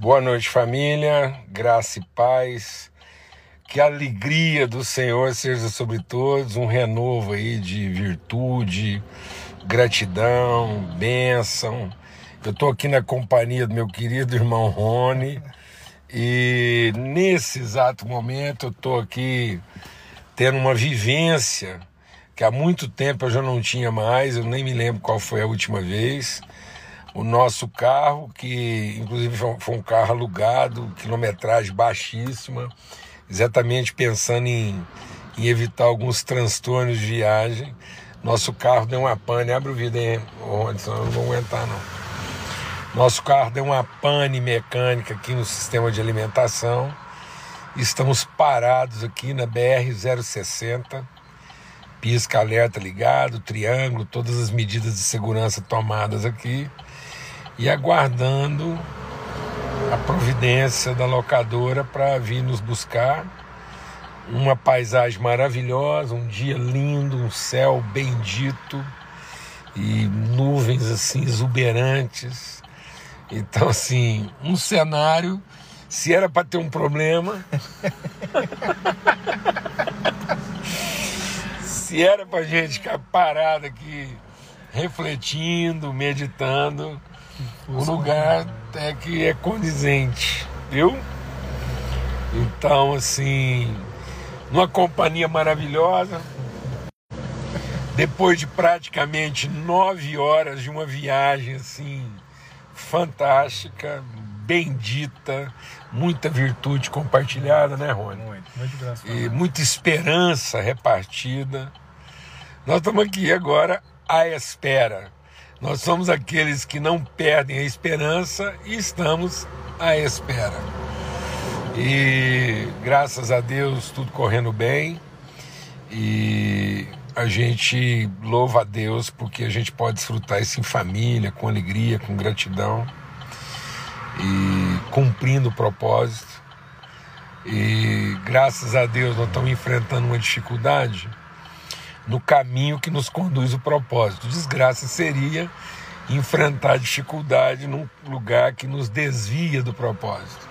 Boa noite, família. Graça e paz. Que a alegria do Senhor seja sobre todos, um renovo aí de virtude, gratidão, bênção. Eu estou aqui na companhia do meu querido irmão Rony e nesse exato momento eu estou aqui tendo uma vivência que há muito tempo eu já não tinha mais, eu nem me lembro qual foi a última vez o nosso carro, que inclusive foi um carro alugado, quilometragem baixíssima, exatamente pensando em, em evitar alguns transtornos de viagem. Nosso carro deu uma pane, abre o vidro aí, Robson, eu não vou aguentar não. Nosso carro deu uma pane mecânica aqui no sistema de alimentação. Estamos parados aqui na BR 060 pisca alerta ligado, triângulo, todas as medidas de segurança tomadas aqui e aguardando a providência da locadora para vir nos buscar. Uma paisagem maravilhosa, um dia lindo, um céu bendito e nuvens assim exuberantes. Então, assim, um cenário. Se era para ter um problema, se era para gente ficar parado aqui refletindo, meditando, o lugar é que é condizente, viu? Então, assim, numa companhia maravilhosa, depois de praticamente nove horas de uma viagem assim fantástica, bendita, muita virtude compartilhada, né, Rony? Muito, muito graças. E muita esperança repartida. Nós estamos aqui agora à espera nós somos aqueles que não perdem a esperança e estamos à espera. E graças a Deus tudo correndo bem e a gente louva a Deus porque a gente pode desfrutar isso em família, com alegria, com gratidão e cumprindo o propósito. E graças a Deus nós estamos enfrentando uma dificuldade no caminho que nos conduz o propósito. Desgraça seria enfrentar dificuldade num lugar que nos desvia do propósito.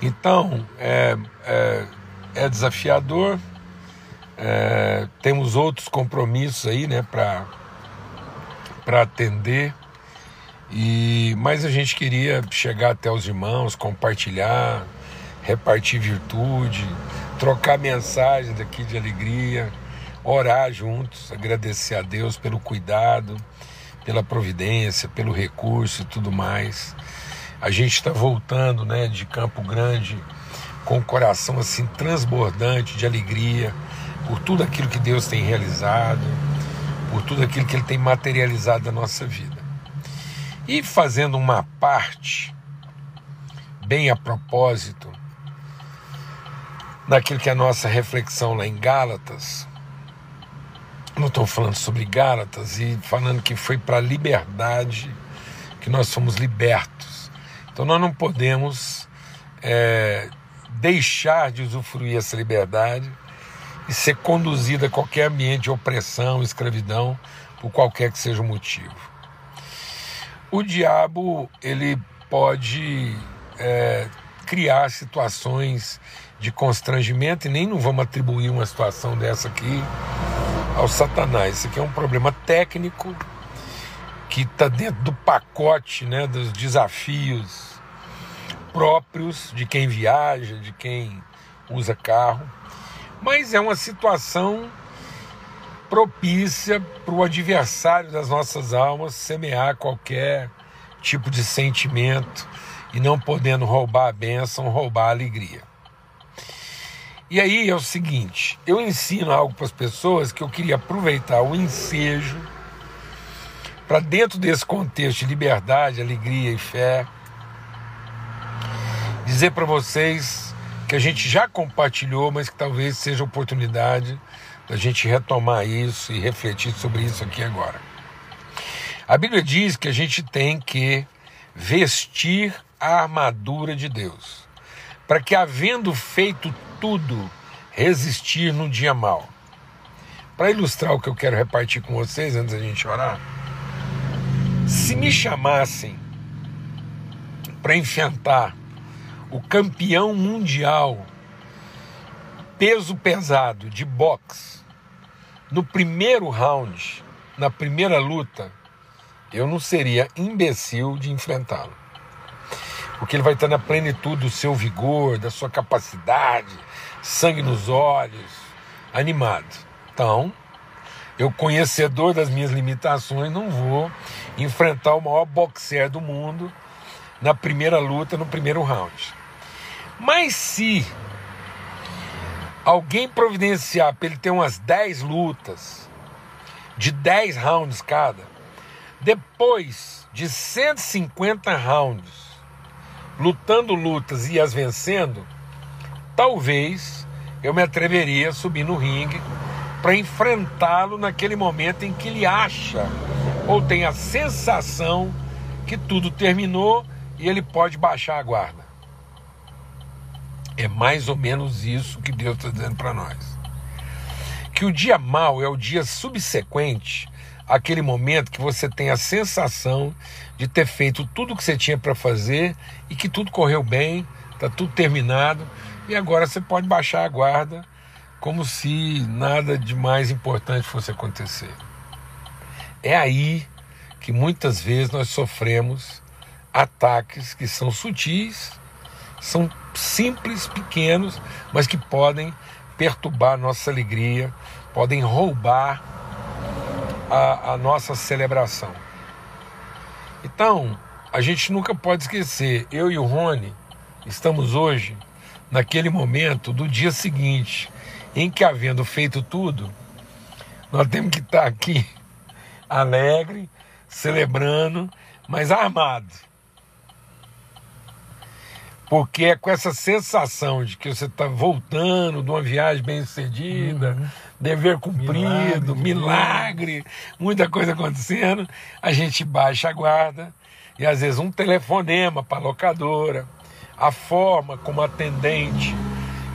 Então, é, é, é desafiador, é, temos outros compromissos aí né, para atender, e, mas a gente queria chegar até os irmãos, compartilhar, repartir virtude, trocar mensagens aqui de alegria orar juntos, agradecer a Deus pelo cuidado, pela providência, pelo recurso e tudo mais. A gente está voltando né, de Campo Grande com o coração assim transbordante de alegria por tudo aquilo que Deus tem realizado, por tudo aquilo que Ele tem materializado na nossa vida. E fazendo uma parte, bem a propósito, daquilo que é a nossa reflexão lá em Gálatas, não estou falando sobre Gálatas e falando que foi para a liberdade que nós somos libertos. Então nós não podemos é, deixar de usufruir essa liberdade e ser conduzido a qualquer ambiente de opressão, escravidão, por qualquer que seja o motivo. O diabo ele pode é, criar situações de constrangimento e nem não vamos atribuir uma situação dessa aqui ao Satanás. Isso aqui é um problema técnico que está dentro do pacote né, dos desafios próprios de quem viaja, de quem usa carro, mas é uma situação propícia para o adversário das nossas almas semear qualquer tipo de sentimento e não podendo roubar a bênção, roubar a alegria. E aí é o seguinte: eu ensino algo para as pessoas que eu queria aproveitar o ensejo para, dentro desse contexto de liberdade, alegria e fé, dizer para vocês que a gente já compartilhou, mas que talvez seja oportunidade da gente retomar isso e refletir sobre isso aqui agora. A Bíblia diz que a gente tem que vestir a armadura de Deus, para que, havendo feito tudo resistir no dia mal. Para ilustrar o que eu quero repartir com vocês antes da gente orar, se me chamassem para enfrentar o campeão mundial peso pesado de boxe no primeiro round, na primeira luta, eu não seria imbecil de enfrentá-lo. Porque ele vai estar na plenitude do seu vigor, da sua capacidade, sangue nos olhos, animado. Então, eu, conhecedor das minhas limitações, não vou enfrentar o maior boxer do mundo na primeira luta, no primeiro round. Mas se alguém providenciar para ele ter umas 10 lutas, de 10 rounds cada, depois de 150 rounds, lutando lutas e as vencendo, talvez eu me atreveria a subir no ringue para enfrentá-lo naquele momento em que ele acha ou tem a sensação que tudo terminou e ele pode baixar a guarda. É mais ou menos isso que Deus está dizendo para nós. Que o dia mau é o dia subsequente àquele momento que você tem a sensação de ter feito tudo o que você tinha para fazer e que tudo correu bem, está tudo terminado e agora você pode baixar a guarda como se nada de mais importante fosse acontecer. É aí que muitas vezes nós sofremos ataques que são sutis, são simples, pequenos, mas que podem perturbar nossa alegria, podem roubar a, a nossa celebração. Então, a gente nunca pode esquecer, eu e o Rony estamos hoje naquele momento do dia seguinte, em que havendo feito tudo, nós temos que estar aqui alegre, celebrando, mas armado porque é com essa sensação de que você está voltando de uma viagem bem sucedida, uhum. dever cumprido, milagre, milagre, muita coisa acontecendo, a gente baixa a guarda e às vezes um telefonema para a locadora, a forma como a atendente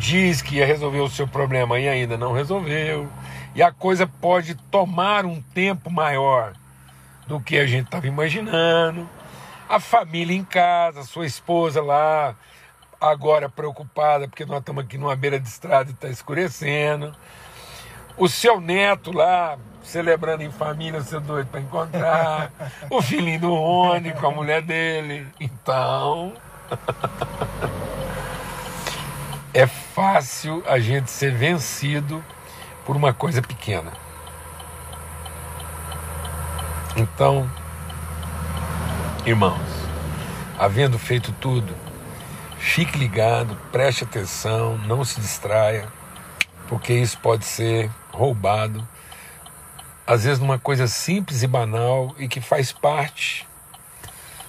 diz que ia resolver o seu problema e ainda não resolveu, e a coisa pode tomar um tempo maior do que a gente estava imaginando a família em casa, sua esposa lá, agora preocupada porque nós estamos aqui numa beira de estrada e está escurecendo. O seu neto lá, celebrando em família, seu doido para encontrar. o filhinho do Rony com a mulher dele. Então. é fácil a gente ser vencido por uma coisa pequena. Então, Irmãos, havendo feito tudo, fique ligado, preste atenção, não se distraia, porque isso pode ser roubado, às vezes numa coisa simples e banal e que faz parte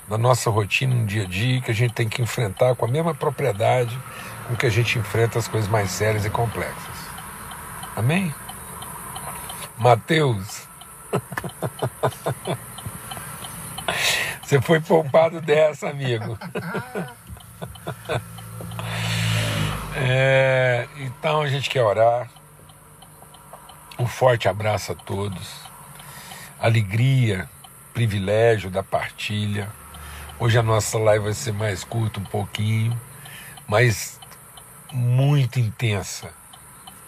da nossa rotina no dia a dia, que a gente tem que enfrentar com a mesma propriedade com que a gente enfrenta as coisas mais sérias e complexas. Amém? Mateus. Você foi poupado dessa, amigo. É, então a gente quer orar. Um forte abraço a todos. Alegria, privilégio da partilha. Hoje a nossa live vai ser mais curta um pouquinho, mas muito intensa.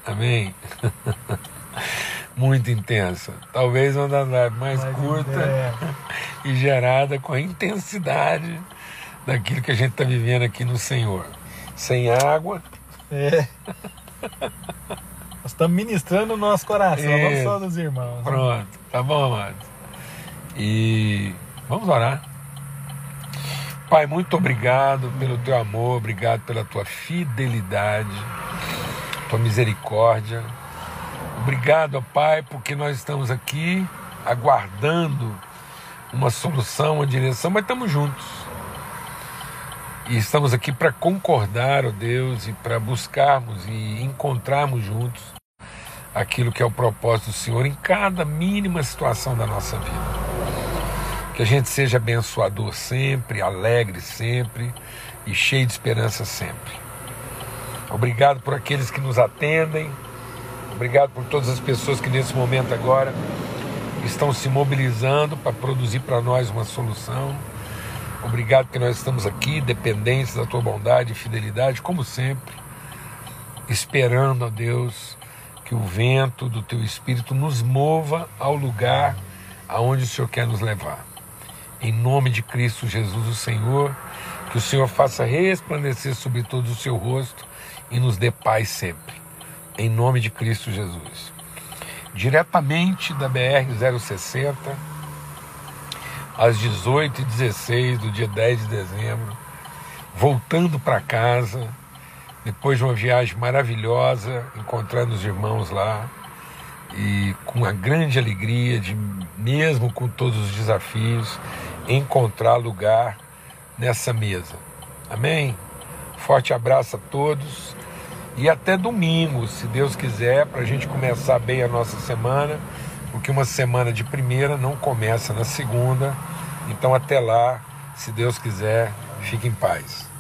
Amém? muito intensa. Talvez uma das lives mais, mais curta e gerada com a intensidade daquilo que a gente está vivendo aqui no Senhor. Sem água. É. Nós estamos ministrando o nosso coração, é. não só dos irmãos. Né? Pronto, tá bom, amado. E vamos orar. Pai, muito obrigado pelo teu amor, obrigado pela tua fidelidade, tua misericórdia Obrigado, Pai, porque nós estamos aqui aguardando uma solução, uma direção, mas estamos juntos. E estamos aqui para concordar, ó Deus, e para buscarmos e encontrarmos juntos aquilo que é o propósito do Senhor em cada mínima situação da nossa vida. Que a gente seja abençoador sempre, alegre sempre e cheio de esperança sempre. Obrigado por aqueles que nos atendem Obrigado por todas as pessoas que nesse momento agora estão se mobilizando para produzir para nós uma solução. Obrigado que nós estamos aqui, dependentes da tua bondade e fidelidade, como sempre, esperando, ó Deus, que o vento do teu espírito nos mova ao lugar aonde o Senhor quer nos levar. Em nome de Cristo Jesus, o Senhor, que o Senhor faça resplandecer sobre todos o seu rosto e nos dê paz sempre. Em nome de Cristo Jesus. Diretamente da BR 060, às 18h16 do dia 10 de dezembro, voltando para casa, depois de uma viagem maravilhosa, encontrando os irmãos lá e com a grande alegria de, mesmo com todos os desafios, encontrar lugar nessa mesa. Amém? Forte abraço a todos e até domingo, se Deus quiser, para a gente começar bem a nossa semana, porque uma semana de primeira não começa na segunda. Então, até lá, se Deus quiser, fique em paz.